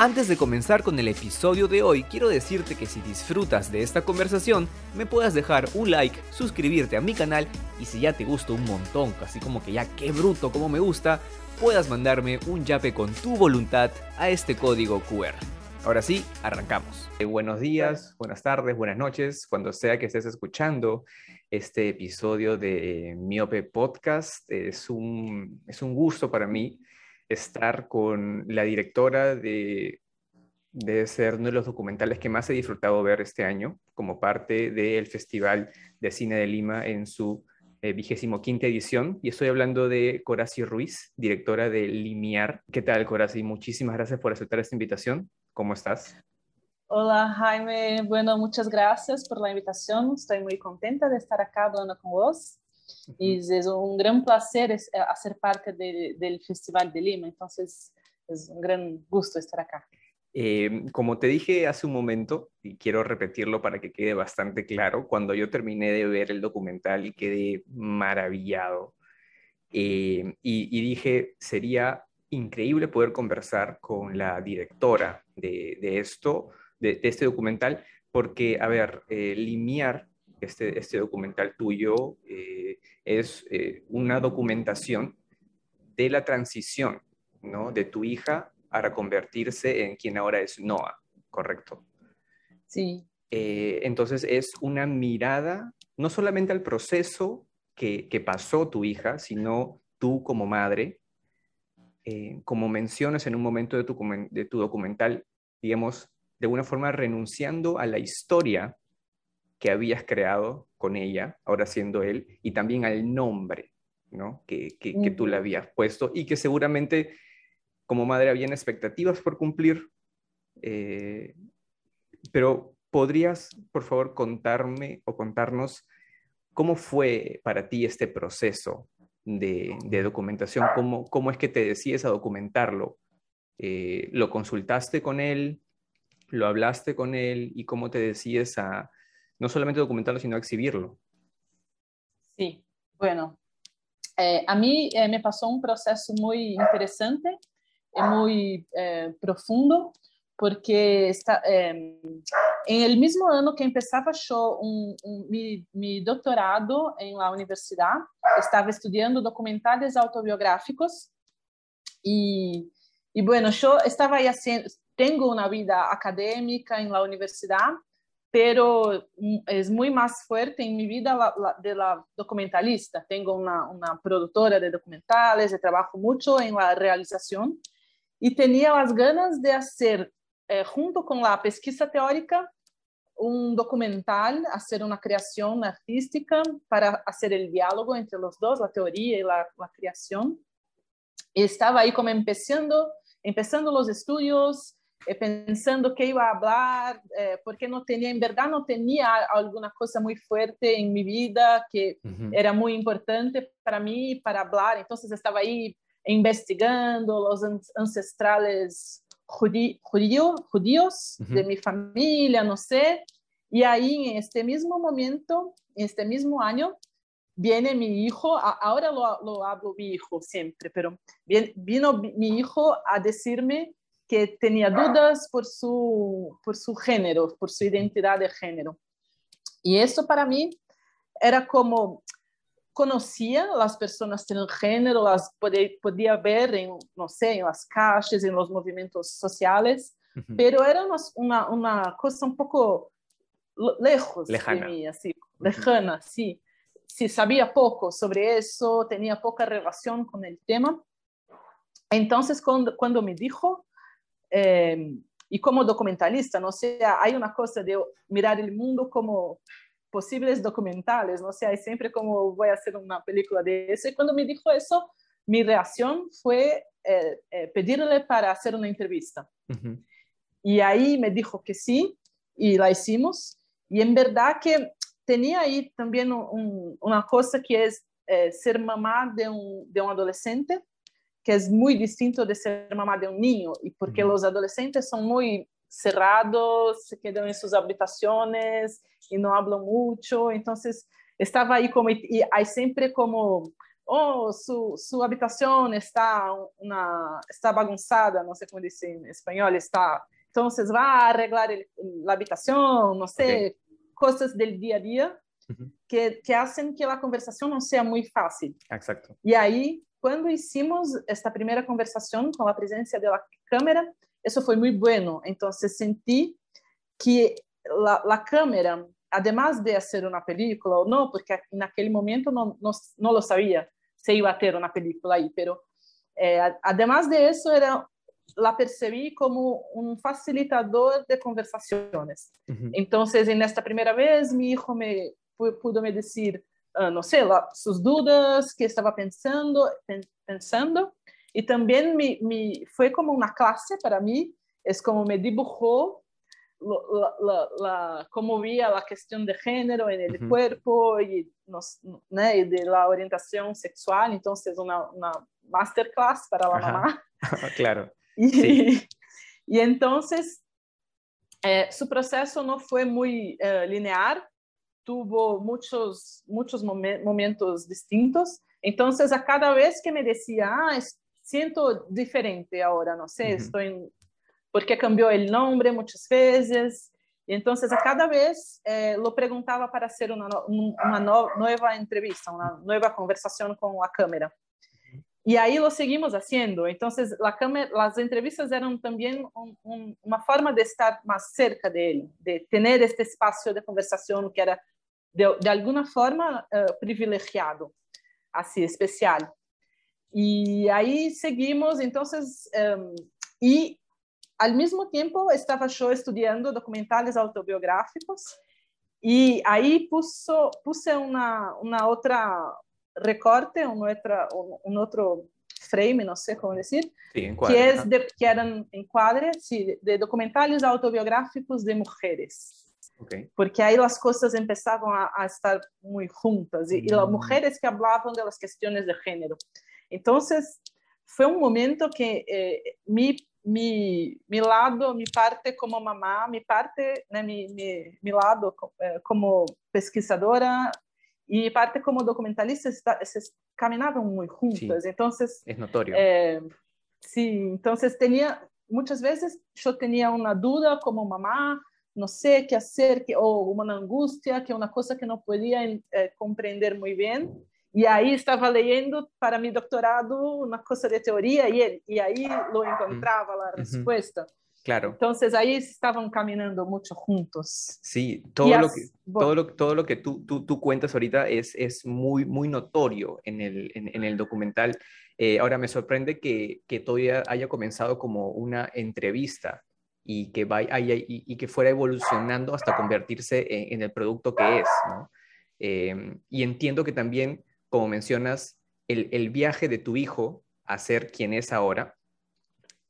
Antes de comenzar con el episodio de hoy, quiero decirte que si disfrutas de esta conversación, me puedas dejar un like, suscribirte a mi canal y si ya te gusta un montón, así como que ya qué bruto como me gusta, puedas mandarme un yape con tu voluntad a este código QR. Ahora sí, arrancamos. Eh, buenos días, buenas tardes, buenas noches, cuando sea que estés escuchando este episodio de Miope Podcast. Es un, es un gusto para mí estar con la directora de, de ser uno de los documentales que más he disfrutado ver este año como parte del Festival de Cine de Lima en su eh, vigésimo quinta edición. Y estoy hablando de Coraci Ruiz, directora de Limiar. ¿Qué tal, Coraci? Muchísimas gracias por aceptar esta invitación. ¿Cómo estás? Hola Jaime, bueno, muchas gracias por la invitación. Estoy muy contenta de estar acá hablando con vos. Y es un gran placer hacer eh, parte de, del Festival de Lima, entonces es un gran gusto estar acá. Eh, como te dije hace un momento, y quiero repetirlo para que quede bastante claro, cuando yo terminé de ver el documental quedé maravillado, eh, y, y, dije, sería increíble poder conversar con la directora de, de esto, de, de, este documental, porque, a ver, eh, Limiar este, este documental tuyo eh, es eh, una documentación de la transición, ¿no? De tu hija para convertirse en quien ahora es Noah, ¿correcto? Sí. Eh, entonces es una mirada no solamente al proceso que, que pasó tu hija, sino tú como madre, como mencionas en un momento de tu, de tu documental, digamos, de alguna forma renunciando a la historia que habías creado con ella, ahora siendo él, y también al nombre ¿no? que, que, tú le habías puesto y que seguramente como madre habían expectativas por cumplir. Eh, pero ¿podrías, por favor, contarme o contarnos cómo fue para ti este proceso de, de documentación? ¿Cómo, ¿Cómo, es que te decides a documentarlo? Eh, ¿Lo consultaste con él? ¿Lo hablaste con él? ¿Y cómo te decides a, no solamente documentarlo, sino exhibirlo. Sí, bueno, eh, a mí eh, me pasó un proceso muy interesante muy eh, profundo, porque está, en el mismo año que empezaba yo un, un, mi, mi, doctorado en la universidad, estaba estudiando documentales autobiográficos y, y bueno, yo estaba haciendo, tengo una vida académica en la universidad, pero es muy más fuerte en mi vida la, la, de la documentalista. Tengo una, una, productora de documentales, trabajo mucho en la realización y tenía las ganas de hacer, eh, junto con la pesquisa teórica, un documental, hacer una creación artística para hacer el diálogo entre los dos, la teoría y la, la creación. Y estaba ahí como empezando, empezando los estudios, pensando que iba a hablar, eh, porque no tenía, en verdad no tenía alguna cosa muy fuerte en mi vida que uh -huh. era muy importante para mí, para hablar. Entonces estaba ahí investigando los ancestrales judíos, judíos uh -huh. de mi familia, no sé. Y ahí, en este mismo momento, en este mismo año, viene mi hijo, ahora lo, lo hablo mi hijo siempre, pero vino mi hijo a decirme que tenía dudas por su, por su género, por su identidad de género. Y eso para mí era como conocía las personas género, las podía, podía ver en, no sé, en las calles, en los movimientos sociales, uh -huh. pero era una, una, cosa un poco lejos lejana. de mí, así, uh -huh. lejana, sí. Sí, sabía poco sobre eso, tenía poca relación con el tema. Entonces, cuando, cuando me dijo eh, y como documentalista, no sé, hay una cosa de mirar el mundo como posibles documentales, no sé, hay siempre como voy a hacer una película de eso. Y cuando me dijo eso, mi reacción fue eh, eh, pedirle para hacer una entrevista. Uh -huh. Y ahí me dijo que sí, y la hicimos. Y en verdad que tenía ahí también un, una cosa que es eh, ser mamá de un, de un adolescente que es muy distinto de ser mamá de un niño, y porque los adolescentes son muy cerrados, se quedan en sus habitaciones y no hablan mucho, entonces estaba ahí como, y hay siempre como oh, su, su habitación está, una, está bagunzada, no sé cómo dice en español, está, entonces va a arreglar el, la habitación, no sé, okay. cosas del día a día uh -huh. que, que hacen que la conversación no sea muy fácil. Exacto. Y ahí, cuando hicimos esta primera conversación con la presencia de la cámara, eso fue muy bueno. Entonces sentí que la, la cámara, además de hacer una película o no, porque en aquel momento no, no, no lo sabía, se iba a ter una película ahí, pero eh, además de eso, era, la percibí como un facilitador de conversaciones. Uh -huh. Entonces, en esta primera vez, mi hijo me pudo me decir, uh, no sé, la, sus dudas, qué estaba pensando, pensando, y también mi, mi, fue como una clase para mí, es como me dibujó la, la, la, cómo veía la cuestión de género en el uh -huh. cuerpo y, nos, né, y, de la orientación sexual, entonces una, una masterclass para la Ajá. mamá. claro. Y, sí. y entonces eh, su proceso no fue muy eh, lineal, tuvo muchos, muchos momen momentos distintos, entonces a cada vez que me decía, ah, siento diferente ahora, no sé, uh -huh. estoy porque cambió el nombre muchas veces. Y entonces a cada vez eh, lo preguntaba para hacer una, una no, nueva entrevista, una nueva conversación con la cámara. Y ahí lo seguimos haciendo. Entonces la cámara, las entrevistas eran también un, un, una forma de estar más cerca de él, de tener este espacio de conversación que era de, de alguna forma uh, privilegiado, así especial. Y ahí seguimos, entonces, um, y al mismo tiempo estaba yo estudiando documentales autobiográficos y ahí puso, puse una, una otra recorte, un, otra, un, otro frame, no sé cómo decir, sí, encuadre, que, es de, que eran encuadres sí, de, de, documentales autobiográficos de mujeres. Okay. Porque ahí las cosas empezaban a, a estar muy juntas y, mm. y, las mujeres que hablaban de las cuestiones de género. Entonces, fue un momento que eh, mi mi, mi lado, mi parte como mamá, mi parte, né, mi, mi, mi lado eh, como pesquisadora y mi parte como documentalista está, se caminaban muy juntas. Sí, entonces, es notorio. Eh, sí, entonces tenía, muchas veces yo tenía una duda como mamá, no sé qué hacer, que, o una angustia, que una cosa que no podía eh, comprender muy bien. E aí estava lendo para mi doctorado uma coisa de teoria e, e aí lo encontrava a resposta. Claro. Entonces ahí estaban caminando mucho juntos. Sí, todo, lo que, todo, lo, todo lo que tú, tú, tú cuentas ahorita es, es muy, muy notorio en el, en, en el documental. Eh, ahora me sorprende que, que todavía haya comenzado como una entrevista y que, vaya, y, y, que fuera evolucionando hasta convertirse en, en el producto que es. ¿no? Eh, y entiendo que también como mencionas, el, el, viaje de tu hijo a ser quien es ahora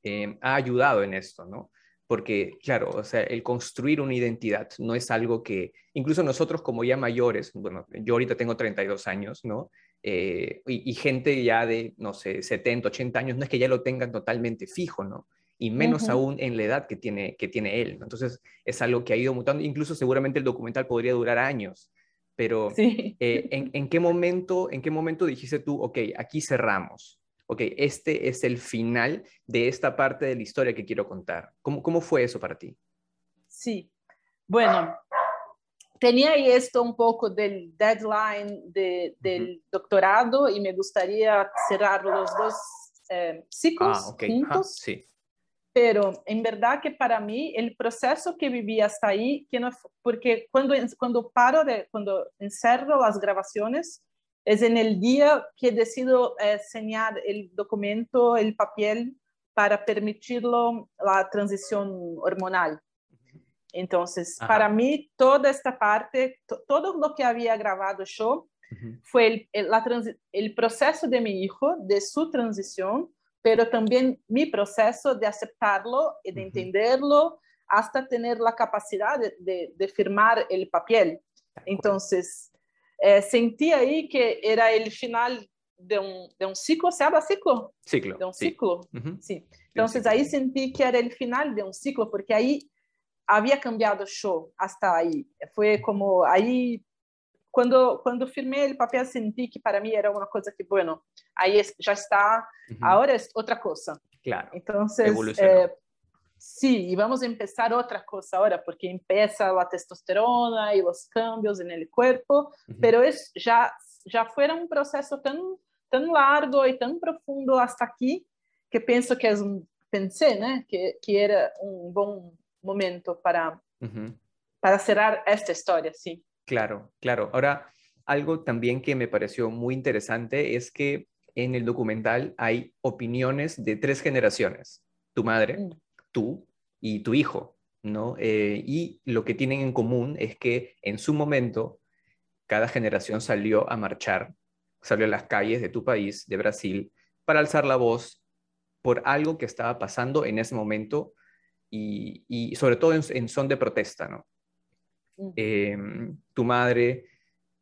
eh, ha ayudado en esto, ¿no? Porque, claro, o sea, el construir una identidad no es algo que, incluso nosotros como ya mayores, bueno, yo ahorita tengo 32 años, ¿no? Eh, y, y, gente ya de, no sé, 70, 80 años, no es que ya lo tengan totalmente fijo, ¿no? Y menos uh -huh. aún en la edad que tiene, que tiene él. Entonces, es algo que ha ido mutando. Incluso seguramente el documental podría durar años pero sí. eh, ¿en, ¿en, qué momento, ¿en qué momento dijiste tú, ok, aquí cerramos? Ok, este es el final de esta parte de la historia que quiero contar. ¿Cómo, cómo fue eso para ti? Sí, bueno, tenía esto un poco del deadline de, del uh -huh. doctorado y me gustaría cerrar los dos eh, ciclos ah, okay. juntos. Ah, sí pero en verdad que para mí el proceso que viví hasta ahí, que no, porque cuando, cuando paro, de, cuando encerro las grabaciones, es en el día que decido eh, señalar el documento, el papel, para permitirlo la transición hormonal. Entonces, Ajá. para mí, toda esta parte, todo lo que había grabado yo, uh -huh. fue el, el, la el proceso de mi hijo, de su transición, pero también mi proceso de aceptarlo y de entenderlo hasta tener la capacidad de, de, de firmar el papel. Entonces, eh, sentí ahí que era el final de un, de un ciclo, ¿se habla ciclo? Ciclo. De un sí. ciclo, uh -huh. sí. Entonces ahí sentí que era el final de un ciclo, porque ahí había cambiado yo hasta ahí. Fue como ahí quando quando firmei o papel senti que para mim era uma coisa que bueno aí já está uhum. agora é outra coisa claro então eh, sí, y vamos a empezar otra cosa ahora, porque empieza la testosterona y los cambios en el cuerpo, uh -huh. pero es, ya, ya fuera un proceso tan, tan largo y tan profundo hasta aquí, que pienso que es un, pensé, ¿no? que, que era un buen momento para, uh -huh. para cerrar esta historia, sí. Claro, claro. Ahora, algo también que me pareció muy interesante es que en el documental hay opiniones de tres generaciones. Tu madre, mm tú y tu hijo, ¿no? Eh, y lo que tienen en común es que en su momento cada generación salió a marchar, salió a las calles de tu país, de Brasil, para alzar la voz por algo que estaba pasando en ese momento y, sobre todo en, son de protesta, ¿no? Em, tu madre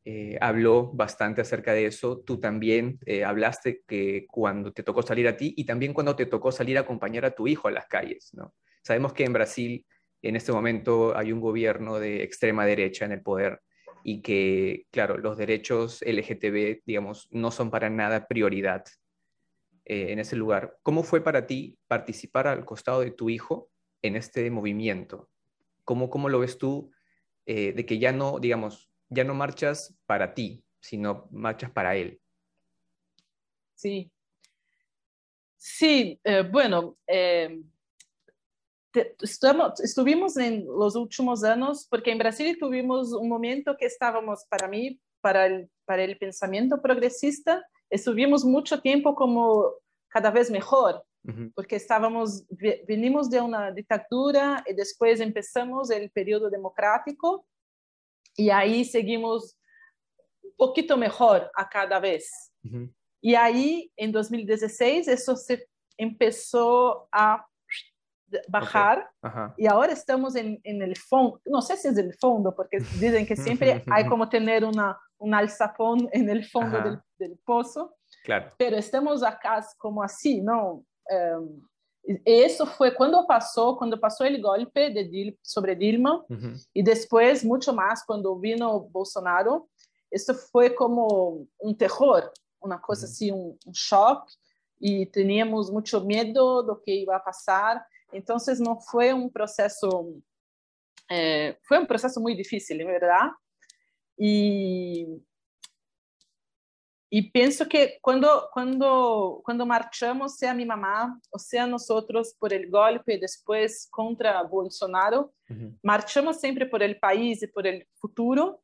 eh, habló bastante acerca de eso. Tú también eh, hablaste que cuando te tocó salir a ti y también cuando te tocó salir a acompañar a tu hijo a las calles, ¿no? Sabemos que en Brasil en este momento hay un gobierno de extrema derecha en el poder y que, claro, los derechos LGTB, digamos, no son para nada prioridad eh, en ese lugar. ¿Cómo fue para ti participar al costado de tu hijo en este movimiento? ¿Cómo, cómo lo ves tú de que ya no, digamos, ya no marchas para ti, sino marchas para él. Sí. Sí, eh, bueno, eh, estuvimos en los últimos años, porque en Brasil tuvimos un momento que estábamos, para mí, para el, para el pensamiento progresista, estuvimos mucho tiempo como cada vez mejor, porque estábamos, venimos de una dictadura y después empezamos el periodo democrático y ahí seguimos un poquito mejor a cada vez. Uh-huh. Y ahí, en 2016, eso se empezó a bajar okay. uh-huh. y ahora estamos en, en, el fondo, no sé si es el fondo, porque dicen que siempre hay como tener una, un alzapón en el fondo uh-huh. del, del, pozo, claro. pero estamos acá como así, ¿no? Um, eso fue cuando pasó, cuando pasó el golpe de Dil, sobre Dilma uh -huh. y después mucho más cuando vino Bolsonaro. Esto fue como un terror, una cosa uh -huh. así, un, un, shock y teníamos mucho miedo de lo que iba a pasar. Entonces no fue un proceso, eh, fue un proceso muy difícil, ¿verdad? Y e penso que quando quando quando marchamos, seja minha mamá ou seja nós outros por el golpe e depois contra Bolsonaro, uhum. marchamos sempre por el país e por el futuro.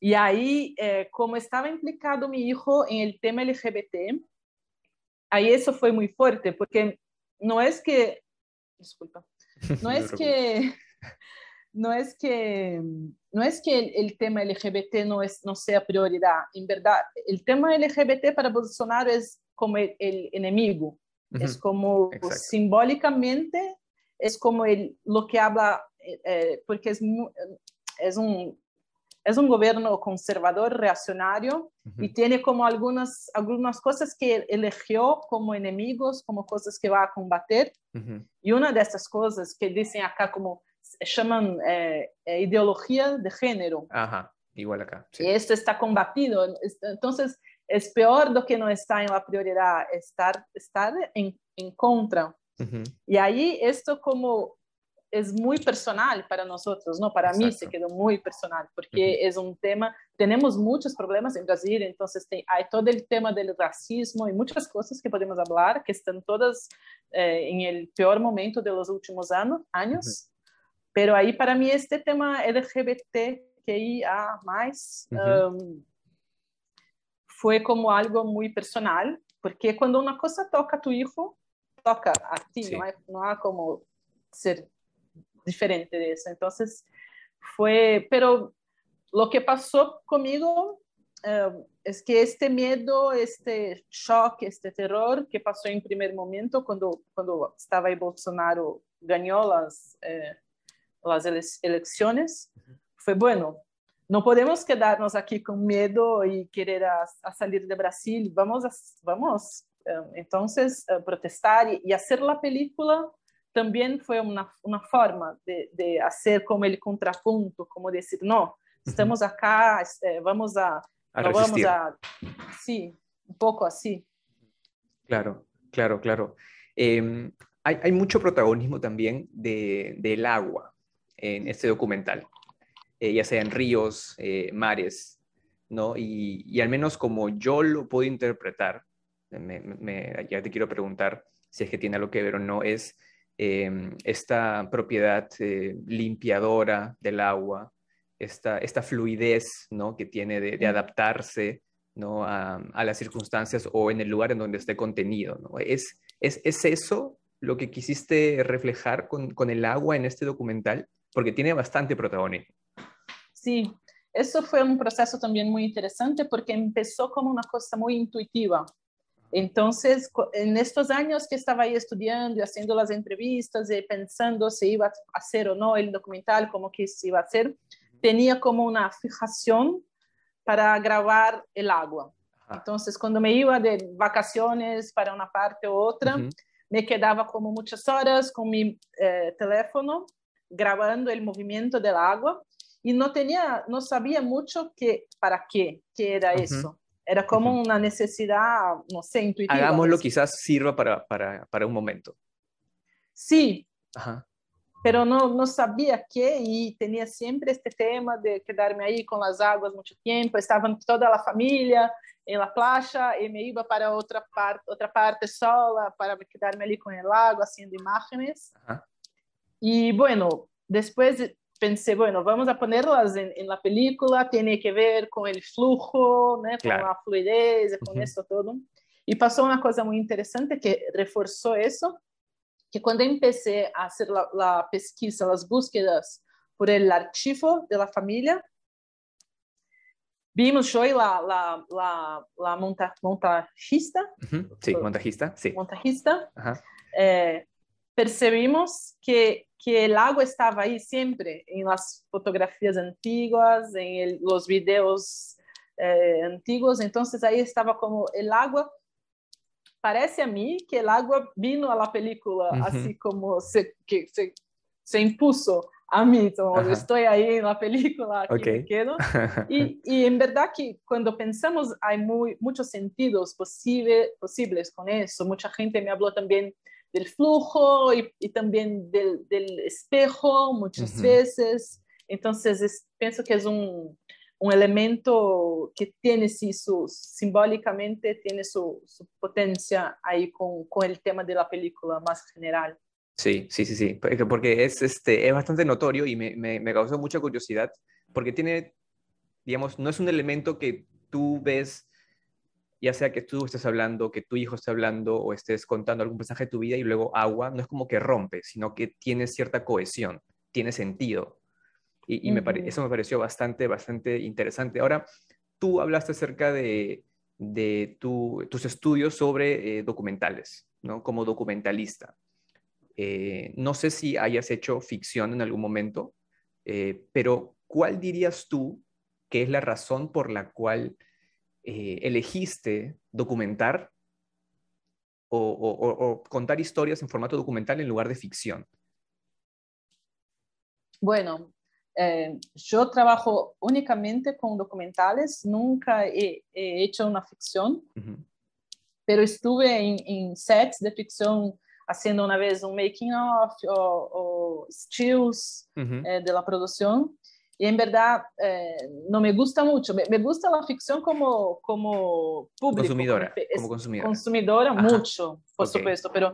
E aí, eh, como estava implicado meu filho em el tema LGBT, aí isso foi muito forte, porque não é que, desculpa, não é que no es que, no es que el, el, tema LGBT no, es, no sea prioridad. En verdad, el tema LGBT para Bolsonaro es como el, el enemigo. Uh -huh. Es como Exacto. simbólicamente, es como el, lo que habla, eh, porque es, es, un, es un gobierno conservador, reaccionario, uh -huh. y tiene como algunas, algunas cosas que eligió como enemigos, como cosas que va a combater. Uh -huh. Y una de estas cosas que dicen acá como llaman eh, eh, ideología de género. Ajá, igual acá. Sí. Y esto está combatido. Entonces, es peor do que no está en la prioridad, estar, estar en, en contra. Uh -huh. Y ahí esto como es muy personal para nosotros, ¿no? Para Exacto. mí se quedó muy personal, porque uh -huh. es un tema, tenemos muchos problemas en Brasil, entonces te, hay todo el tema del racismo y muchas cosas que podemos hablar, que están todas eh, en el peor momento de los últimos años. años. Uh. Pero ahí para mí este tema LGBTQIA+, uh -huh. um, fue como algo muy personal, porque cuando una cosa toca a tu hijo, toca a ti, sí. no, hay, no hay como ser diferente eso. Entonces, fue, pero lo que pasó conmigo um, es que este miedo, este shock, este terror que pasó en primer momento cuando, cuando estaba ahí Bolsonaro, ganó las... Eh, las elecciones, fue bueno. No podemos quedarnos aquí con miedo y querer a, a salir de Brasil. Vamos, a, vamos. Um, entonces, uh, protestar y, y, hacer la película también fue una, una forma de, de, hacer como el contrapunto, como decir, no, estamos acá, eh, vamos a, A no vamos a, sí, un poco así. Claro, claro, claro. Em, hay, hay mucho protagonismo también de- del agua en este documental, eh, ya sea en ríos, eh, mares, ¿no? Y, y al menos como yo lo puedo interpretar, me- me- ya te quiero preguntar si es que tiene algo que ver o no, es em, esta propiedad eh, limpiadora del agua, esta, esta fluidez, ¿no? que tiene de, de adaptarse ¿no? a, a las circunstancias o en el lugar en donde esté contenido. ¿no? ¿Es, es, es eso lo que quisiste reflejar con, con el agua en este documental? Porque tiene bastante protagonismo. Sí, eso fue un proceso también muy interesante porque empezó como una cosa muy intuitiva. Entonces, en estos años que estaba ahí estudiando y haciendo las entrevistas y pensando si iba a hacer o no el documental, cómo que se iba a hacer, tenía como una fijación para grabar el agua. Entonces, cuando me iba de vacaciones para una parte u otra, Ujú. me quedaba como muchas horas con mi eh, teléfono grabando el movimiento del agua y no tenía, no sabía mucho que, para qué, qué era eso. Era como una necesidad, no sé, intuitiva. Hagámoslo, pues. quizás sirva para, para, para un momento. Sí, Ajá. pero no, no sabía qué y tenía siempre este tema de quedarme ahí con las aguas mucho tiempo. Estaban toda la familia en la playa y me iba para otra parte, otra parte sola para quedarme ali con el agua haciendo imágenes. Ajá. Y bueno, después pensé, bueno, vamos a ponerlas en, en la película, tiene que ver con el flujo, ¿no? con Claro. la fluidez, con Ujú. eso todo. Y pasó una cosa muy interesante que reforzó eso, que cuando empecé a hacer la, la pesquisa, las búsquedas por el archivo de la familia, vimos yo y la, la, la, la monta, montajista, Ujú. Sí, montajista, sí. montajista Ajá. eh, percebimos que, que el agua estaba ahí siempre, en las fotografías antiguas, en el- los videos eh, antiguos, entonces ahí estaba como el agua. Parece a mí que el agua vino a la película, Ujú. así como se, que se, se impuso a mí, como Ajá. estoy ahí en la película, aquí me Ok. quedo. Y, y en verdad que cuando pensamos hay muy, muchos sentidos posible, posibles con eso. Mucha gente me habló también del flujo y, y también del, del espejo muchas Ujú. veces. Entonces es- pienso que es un, un elemento que tiene sí, su, simbólicamente, tiene su, su potencia ahí con, con el tema de la película más general. Sí, sí, sí, sí, porque porque es, este, es bastante notorio y me, me, me causó mucha curiosidad, porque tiene, digamos, no es un elemento que tú ves, ya sea que tú estés hablando, que tu hijo esté hablando o estés contando algún pasaje de tu vida y luego agua, no es como que rompe, sino que tiene cierta cohesión, tiene sentido. Y, y me pare- eso me pareció bastante, bastante interesante. Ahora, tú hablaste acerca de, de tu- tus estudios sobre eh, documentales, ¿no? Como documentalista. Eh, no sé si hayas hecho ficción en algún momento, eh, pero ¿cuál dirías tú que es la razón por la cual eh, elegiste documentar o, o- o- o contar historias en formato documental en lugar de ficción? Bueno, eh, yo trabajo únicamente con documentales, nunca he, he hecho una ficción, pero estuve en, en sets de ficción haciendo una vez un making of o, o stills eh, de la producción. Y en verdad eh, no me gusta mucho. Me, me gusta la ficción como, como público. Consumidora, como, como consumidora. consumidora Ajá. mucho, por Ok. supuesto, pero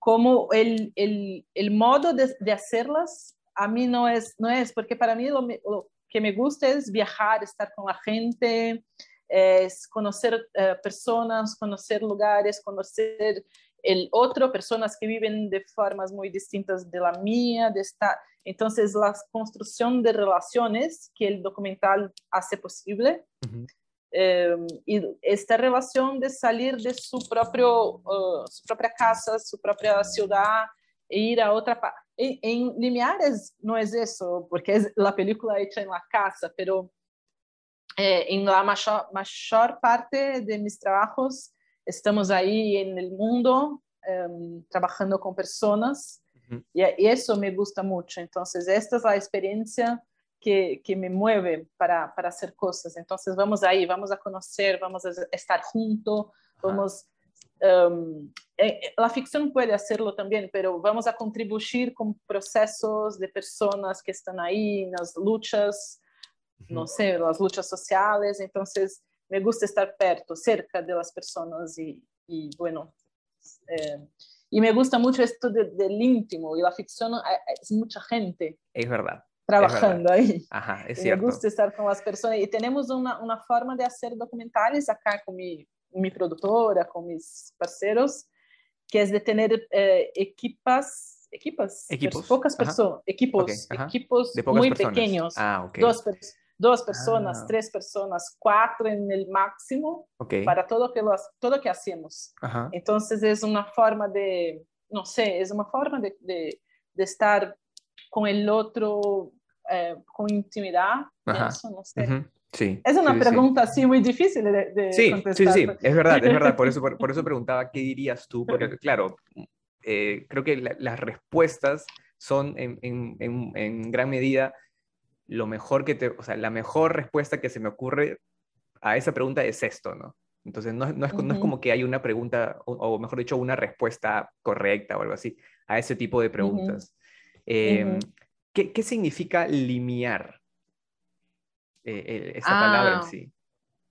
como el, el, el modo de, de hacerlas a mí no es, no es porque para mí lo, me- lo que me gusta es viajar, estar con la gente, es conocer eh, personas, conocer lugares, conocer el otro, personas que viven de formas muy distintas de la mía, de estar. Entonces, la construcción de relaciones que el documental hace posible Ujú. eh, y esta relación de salir de su, propio, uh, su propia casa, su propia ciudad e ir a otra parte. En, en Limiares no es eso, porque es la película hecha en la casa, pero eh, en la mayor, mayor parte de mis trabajos estamos ahí en el mundo um, trabajando con personas Ujú. y, y eso me gusta mucho. Entonces, esta es la experiencia que, que me mueve para, para, hacer cosas. Entonces vamos ahí, vamos a conocer, vamos a estar juntos, vamos... Um, la ficción puede hacerlo también, pero vamos a contribuir con procesos de personas que están ahí en las luchas, no sé, las luchas sociales. Entonces me gusta estar perto, cerca de las personas y, y bueno, eh, y me gusta mucho esto del íntimo y la ficción es mucha gente. Es verdad. Trabajando ahí. Ajá, es cierto. Me gusta estar con las personas y tenemos una, una forma de hacer documentales acá con mi, mi productora, con mis parceros, que es de tener eh, equipas, equipas, equipos, pocas personas, equipos, equipos muy pequeños, ah, okay. dos personas dos personas, ah. tres personas, cuatro en el máximo para todo que lo, todo que hacemos. Entonces es una forma de, no sé, es una forma de, de, de estar con el otro eh, con intimidad. Eso, no sé. Sí, es una pregunta así muy difícil de, de sí, contestar. Sí, sí, es verdad, es verdad. Por eso, por, eso preguntaba qué dirías tú, porque claro, eh, creo que las respuestas son en, en, en, en gran medida lo mejor que te, o sea, la mejor respuesta que se me ocurre a esa pregunta es esto, ¿no? Entonces, no, no, es, no es, como que hay una pregunta, o, mejor dicho, una respuesta correcta o algo así a ese tipo de preguntas. Em, ¿qué, ¿qué, significa limiar? Eh, eh, esa palabra en ah, sí.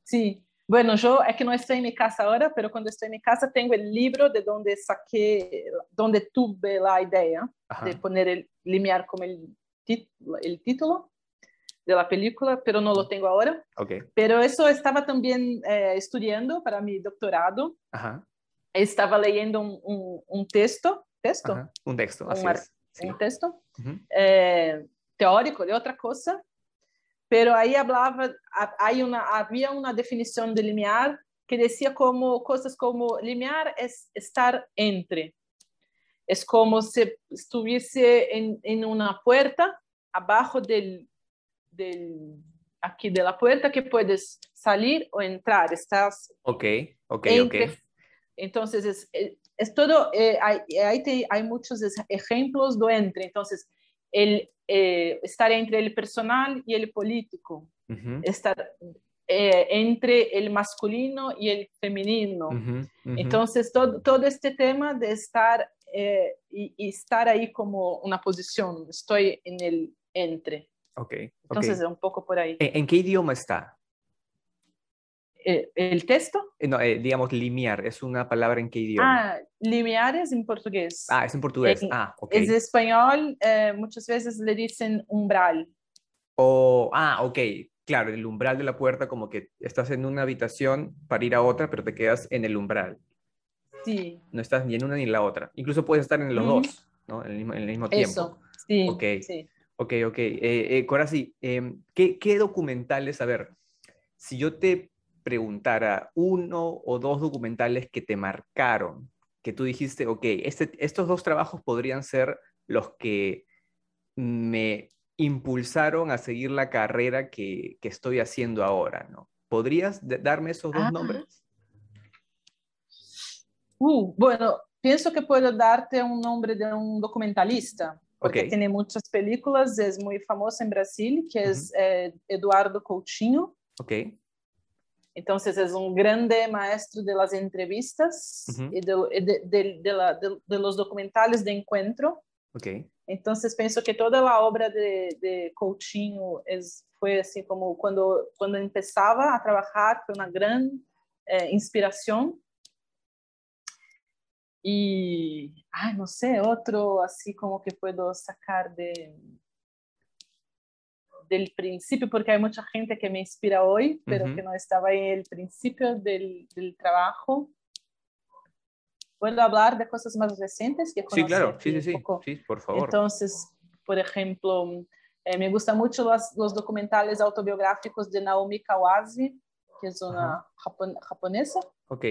Sí, bueno, yo es que no estoy en mi casa ahora, pero cuando estoy en mi casa tengo el libro de donde saqué, donde tuve la idea Ajá. de poner el limiar como el, el título de la película, pero no lo tengo ahora. Okay. Pero eso estaba también eh, estudiando para mi doctorado. Ajá. Estaba leyendo un, un, un texto, texto, Ajá. un texto, así un, es. Sí. un texto Uh -huh. eh, teórico de otra cosa, pero ahí hablaba, hay una, había una definición de limiar que decía como cosas como limiar es estar entre. Es como si estuviese en, en una puerta abajo del, del, aquí de la puerta que puedes salir o entrar. Estás Ok, ok, entre, ok. Entonces, es, es todo, eh, hay, hay, te, hay, muchos ejemplos do entre. Entonces, el, eh, estar entre el personal y el político, Uh -huh. estar eh, entre el masculino y el femenino. Uh -huh, uh -huh. Entonces, todo, todo este tema de estar eh, y, y, estar ahí como una posición, estoy en el entre. Okay, Entonces, okay. un poco por ahí. ¿En, ¿En, qué idioma está? ¿El, el texto? No, eh, digamos, limiar, ¿es una palabra en qué idioma? Ah, limiar es en portugués. Ah, es en portugués. Ah, ok. Es español, eh, muchas veces le dicen umbral. Oh, ah, ok. Claro, el umbral de la puerta, como que estás en una habitación para ir a otra, pero te quedas en el umbral. Sí. No estás ni en una ni en la otra. Incluso puedes estar en los mm. dos, ¿no? En el mismo, en el mismo tiempo. Eso, sí. Ok, sí. Ok, ok. Eh, eh, Corazi, eh, ¿qué, ¿qué documentales, a ver, si yo te preguntara uno o dos documentales que te marcaron, que tú dijiste, ok, este, estos dos trabajos podrían ser los que me impulsaron a seguir la carrera que, que estoy haciendo ahora, ¿no? ¿Podrías darme esos dos ah. nombres? Uh, bueno, pienso que puedo darte un nombre de un documentalista, porque okay. tiene muchas películas, es muy famoso en Brasil, que uh -huh. es eh, Eduardo Coutinho. Ok. Entonces es un grande maestro de las entrevistas uh -huh. y de, de, de, de, la, de, los documentales de encuentro. Okay. Entonces pienso que toda la obra de, de Coutinho es, fue así como cuando, cuando empezaba a trabajar, fue una gran eh, inspiración. Y, ay, no sé, otro así como que puedo sacar de, del principio, porque hay mucha gente que me inspira hoy, pero uh -huh. que no estaba en el principio del, del, trabajo. ¿Puedo hablar de cosas más recientes que Sí, claro, sí, sí, sí, sí, por favor. Entonces, por ejemplo, eh, me gustan mucho los, los, documentales autobiográficos de Naomi Kawase, que es una uh -huh. japon japonesa. Ok.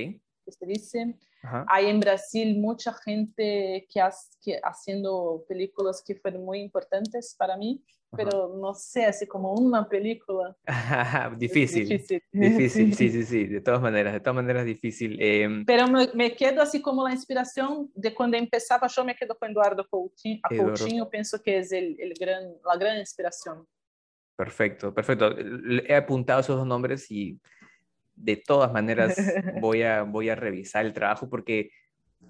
Que se dice. -huh. Hay en Brasil mucha gente que, ha, que haciendo películas que fueron muy importantes para mí pero no sé, así como una película. difícil, difícil. Difícil, sí, sí, sí, de todas maneras, de todas maneras difícil. Eh... Pero me, me, quedo así como la inspiración de cuando empezaba, yo me quedo con Eduardo Coutinho, a Coutinho, pienso que es el, el gran, la gran inspiración. Perfecto, perfecto. He apuntado esos dos nombres y de todas maneras voy a, voy a revisar el trabajo porque,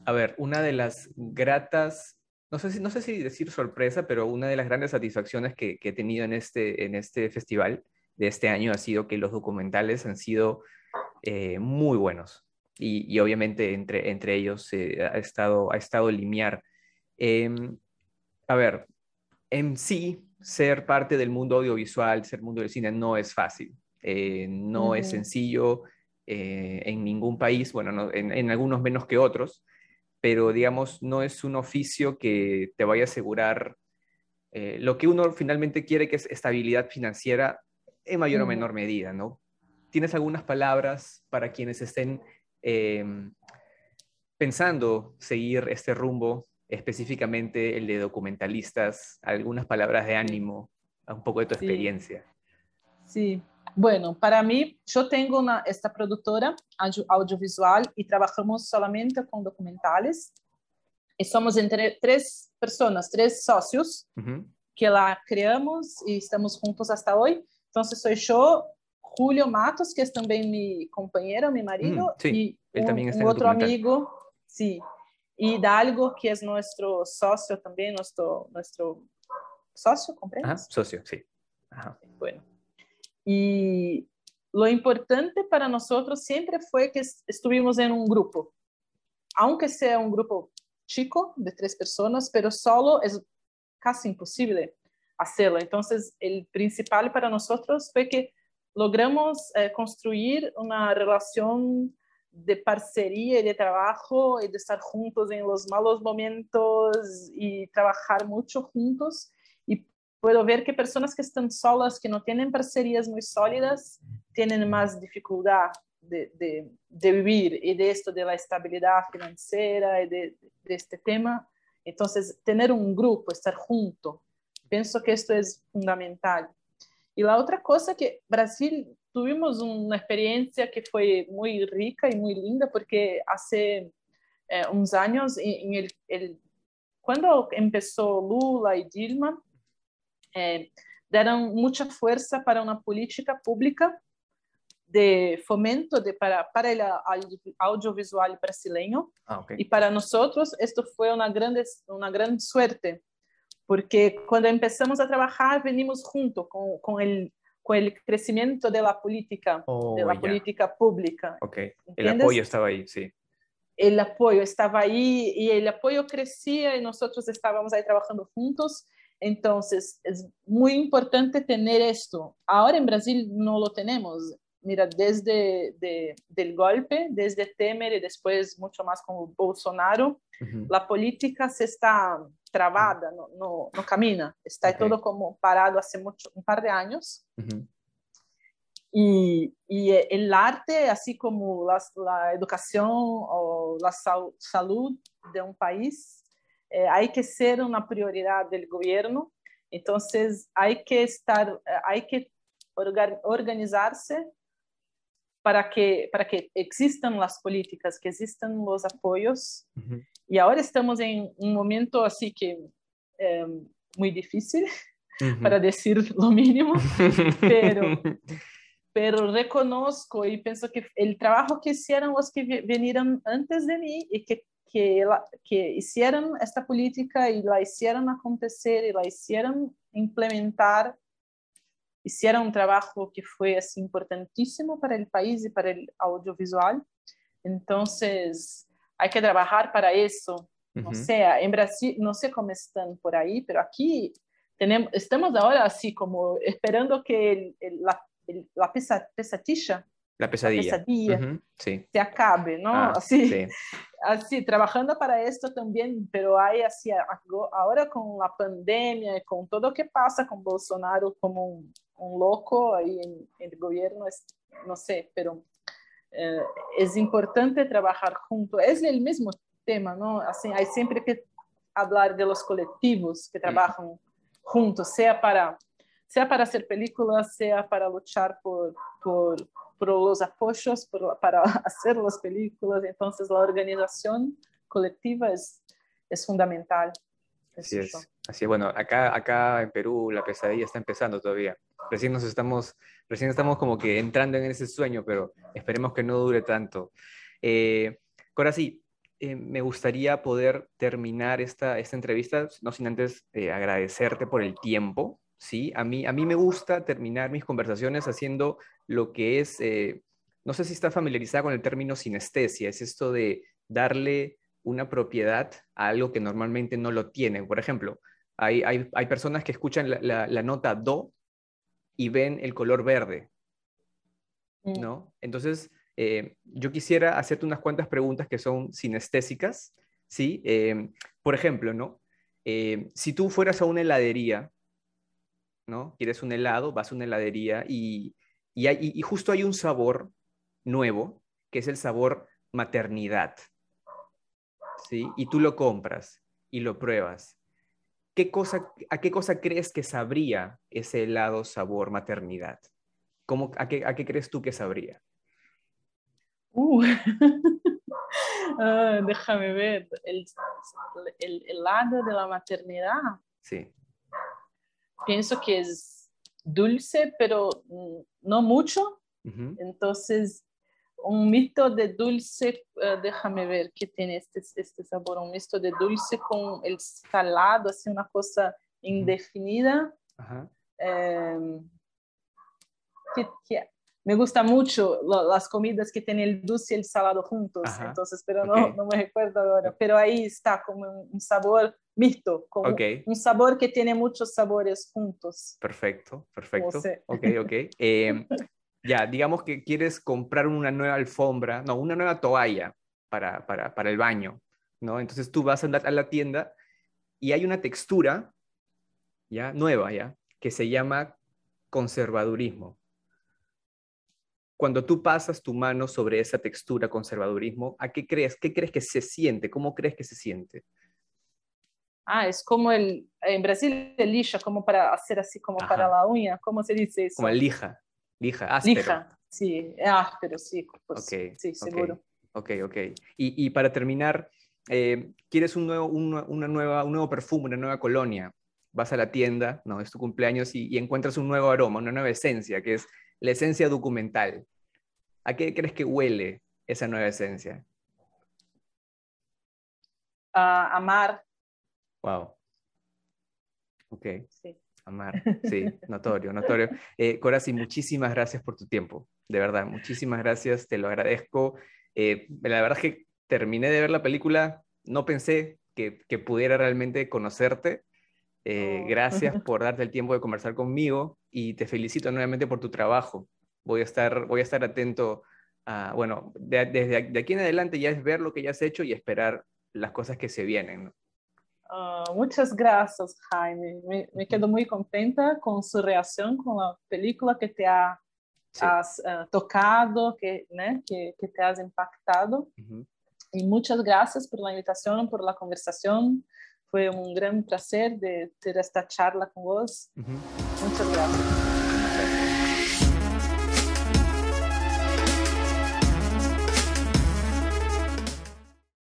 a ver, una de las gratas, no sé si, no sé si decir sorpresa, pero una de las grandes satisfacciones que, he tenido en este, en este festival de este año ha sido que los documentales han sido eh, muy buenos. Y, obviamente entre, entre ellos ha, estado, ha estado Limiar. Em, a ver, en sí, ser parte del mundo audiovisual, ser mundo del cine, no es fácil. Eh, no es sencillo eh, en ningún país, bueno, en, algunos menos que otros, pero digamos, no es un oficio que te vaya a asegurar eh, lo que uno finalmente quiere, que es estabilidad financiera en mayor o menor medida, ¿no? ¿Tienes algunas palabras para quienes estén em, pensando seguir este rumbo específicamente el de documentalistas, algunas palabras de ánimo, un poco de tu experiencia. Sí, bueno, para mí, yo tengo una, esta productora audiovisual y trabajamos solamente con documentales. Y somos entre tres personas, tres socios que la creamos y estamos juntos hasta hoy. Entonces, soy yo, Julio Matos, que es también mi compañero, mi marido, mm, sí, y un, otro amigo, sí, y Hidalgo, que es nuestro socio también, nuestro, nuestro socio, ¿comprendes? socio, sí. Bueno, y lo importante para nosotros siempre fue que estuvimos en un grupo, aunque sea un grupo chico de tres personas, pero solo es casi imposible hacerlo. Entonces, el principal para nosotros fue que logramos eh, construir una relación de parcería y de trabajo y de estar juntos en los malos momentos y trabajar mucho juntos. Y puedo ver que personas que están solas, que no tienen parcerías muy sólidas, tienen más dificultad de, de, vivir y de esto de la estabilidad financiera y de, de este tema. Entonces, tener un grupo, estar junto, pienso que esto es fundamental. Y la otra cosa que Brasil tuvimos uma experiência que foi muito rica e muito linda, porque há eh, uns anos, em, em el, quando começou Lula e Dilma, eh, deram muita força para uma política pública de fomento de, para, para o audiovisual brasileño. Ah, okay. E para nós, isto foi uma grande, uma grande suerte, porque quando começamos a trabalhar, venimos junto com, com o con el crecimiento de la política, oh, de la política pública. Ok, el apoyo estaba ahí, sí. El apoyo estaba ahí y el apoyo crecía y nosotros estábamos ahí trabajando juntos. Entonces, es muy importante tener esto. Ahora en Brasil no lo tenemos. Mira, desde de, del golpe, desde Temer y después mucho más con Bolsonaro, la política se está travada, no, no, no camina, está todo como parado hace mucho, un par de años. y, y, el arte, así como la, la educación o la sal, salud de un país, eh, hay que ser una prioridad del gobierno. Entonces, hay que estar, eh, hay que organizarse para que, para que existan las políticas, que existan los apoyos. Y ahora estamos en un momento así que eh, muy difícil, para decir lo mínimo, pero, pero reconozco y pienso que el trabajo que hicieron los que vinieron antes de mí y que, que, que hicieron esta política y la hicieron acontecer y la hicieron implementar hicieron un trabajo que fue así importantísimo para el país y para el audiovisual. Entonces, hay que trabajar para eso. O sea, en Brasil, no sé cómo están por ahí, pero aquí tenemos, estamos ahora así como esperando que la, la pesadilla, la pesadilla, sí. se acabe, ¿no? Ah, así, sí. Así, trabajando para esto también, pero hay así, ahora con la pandemia y con todo lo que pasa con Bolsonaro como un, un loco ahí en, en, el gobierno, es, no sé, pero eh, es importante trabajar junto. Es el mismo tema, ¿no? Así, hay siempre que hablar de los colectivos que trabajan juntos, sea para, sea para hacer películas, sea para luchar por, por, por los apoyos, por, para hacer las películas. Entonces, la organización colectiva es, es fundamental. Así es. Así bueno, acá, acá en Perú la pesadilla está empezando todavía. Recién nos estamos, recién estamos como que entrando en ese sueño, pero esperemos que no dure tanto. Eh, ahora sí, eh, me gustaría poder terminar esta, esta entrevista, no sin antes eh, agradecerte por el tiempo. ¿Sí? A, mí, a mí me gusta terminar mis conversaciones haciendo lo que es, eh, no sé si está familiarizada con el término sinestesia, es esto de darle una propiedad a algo que normalmente no lo tiene. Por ejemplo, hay, hay, hay personas que escuchan la, la, nota do y ven el color verde, mm. ¿no? Entonces, eh, yo quisiera hacerte unas cuantas preguntas que son sinestésicas, ¿sí? Eh, por ejemplo, ¿no? Eh, si tú fueras a una heladería, ¿no? Quieres un helado, vas a una heladería y, y, justo hay un sabor nuevo, que es el sabor maternidad, ¿sí? Y tú lo compras y lo pruebas. ¿Qué cosa, ¿A qué cosa crees que sabría ese helado sabor maternidad? ¿Cómo, a, qué, ¿A qué crees tú que sabría? Uh. Ah, déjame ver. El, el, lado de la maternidad. Sí. Pienso que es dulce, pero no mucho. Entonces, un mito de dulce, uh, déjame ver qué tiene este, este sabor, un mito de dulce con el salado, así una cosa indefinida. Eh, que, que, me gusta mucho las comidas que tienen el dulce y el salado juntos, entonces, pero no, no me recuerdo ahora, pero ahí está como un sabor mixto, como un sabor que tiene muchos sabores juntos. Perfecto, perfecto. Ok, ok. Em, ya, digamos que quieres comprar una nueva alfombra, no, una nueva toalla para, para, para el baño, ¿no? Entonces tú vas a, a la tienda y hay una textura, ya, nueva, ya, que se llama conservadurismo cuando tú pasas tu mano sobre esa textura conservadurismo, ¿a qué crees? ¿Qué crees que se siente? ¿Cómo crees que se siente? Ah, es como el, en Brasil el lija, como para hacer así, como para la uña, ¿cómo se dice eso? Como el lija, lija, áspero. Lija, sí, áspero, sí, pues, sí, seguro. Ok, ok. Y, y para terminar, eh, ¿quieres un nuevo, una, nueva, un nuevo perfume, una nueva colonia? Vas a la tienda, no, es tu cumpleaños y, y encuentras un nuevo aroma, una nueva esencia, que es la esencia documental. ¿A qué crees que huele esa nueva esencia? A amar. Wow. Ok. Sí. Amar, sí, notorio, notorio. Eh, Corazi, muchísimas gracias por tu tiempo, de verdad, muchísimas gracias, te lo agradezco. Eh, la verdad es que terminé de ver la película, no pensé que, pudiera realmente conocerte. Eh, oh. Gracias por darte el tiempo de conversar conmigo y te felicito nuevamente por tu trabajo voy a estar, voy a estar atento a, bueno, desde de aquí en adelante ya es ver lo que ya has hecho y esperar las cosas que se vienen. Ah, muchas gracias, Jaime. Me, quedo muy contenta con su reacción con la película que te ha has, uh, tocado, que, que, que, te has impactado. Y muchas gracias por la invitación, por la conversación. Fue un gran placer de tener esta charla con vos. Muchas gracias.